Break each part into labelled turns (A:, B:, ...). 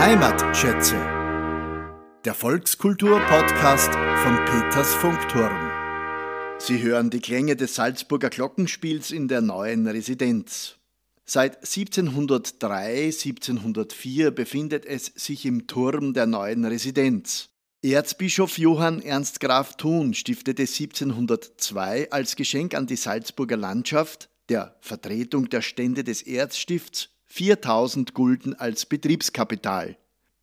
A: Heimatschätze. Der Volkskultur-Podcast von Peters Funkturm. Sie hören die Klänge des Salzburger Glockenspiels in der neuen Residenz. Seit 1703, 1704 befindet es sich im Turm der neuen Residenz. Erzbischof Johann Ernst Graf Thun stiftete 1702 als Geschenk an die Salzburger Landschaft, der Vertretung der Stände des Erzstifts, 4000 Gulden als Betriebskapital.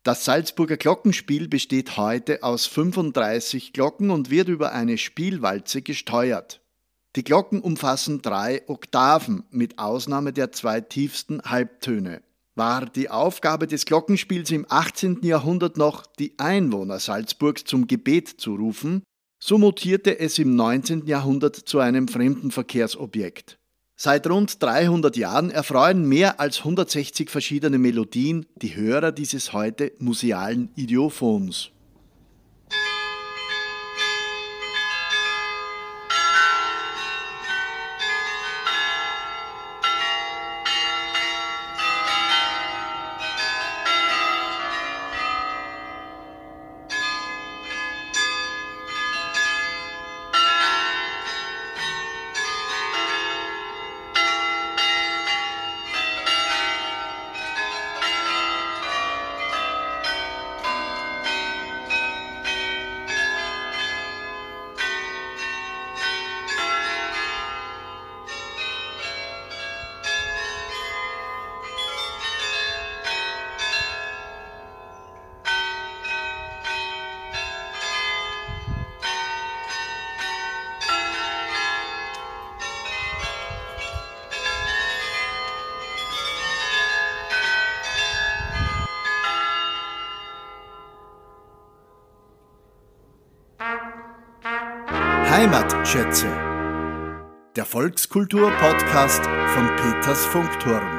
A: Das Salzburger Glockenspiel besteht heute aus 35 Glocken und wird über eine Spielwalze gesteuert. Die Glocken umfassen drei Oktaven mit Ausnahme der zwei tiefsten Halbtöne. War die Aufgabe des Glockenspiels im 18. Jahrhundert noch, die Einwohner Salzburgs zum Gebet zu rufen, so mutierte es im 19. Jahrhundert zu einem Fremdenverkehrsobjekt. Seit rund 300 Jahren erfreuen mehr als 160 verschiedene Melodien die Hörer dieses heute musealen Idiophons. Heimatschätze. Der Volkskultur-Podcast von Peters Funkturm.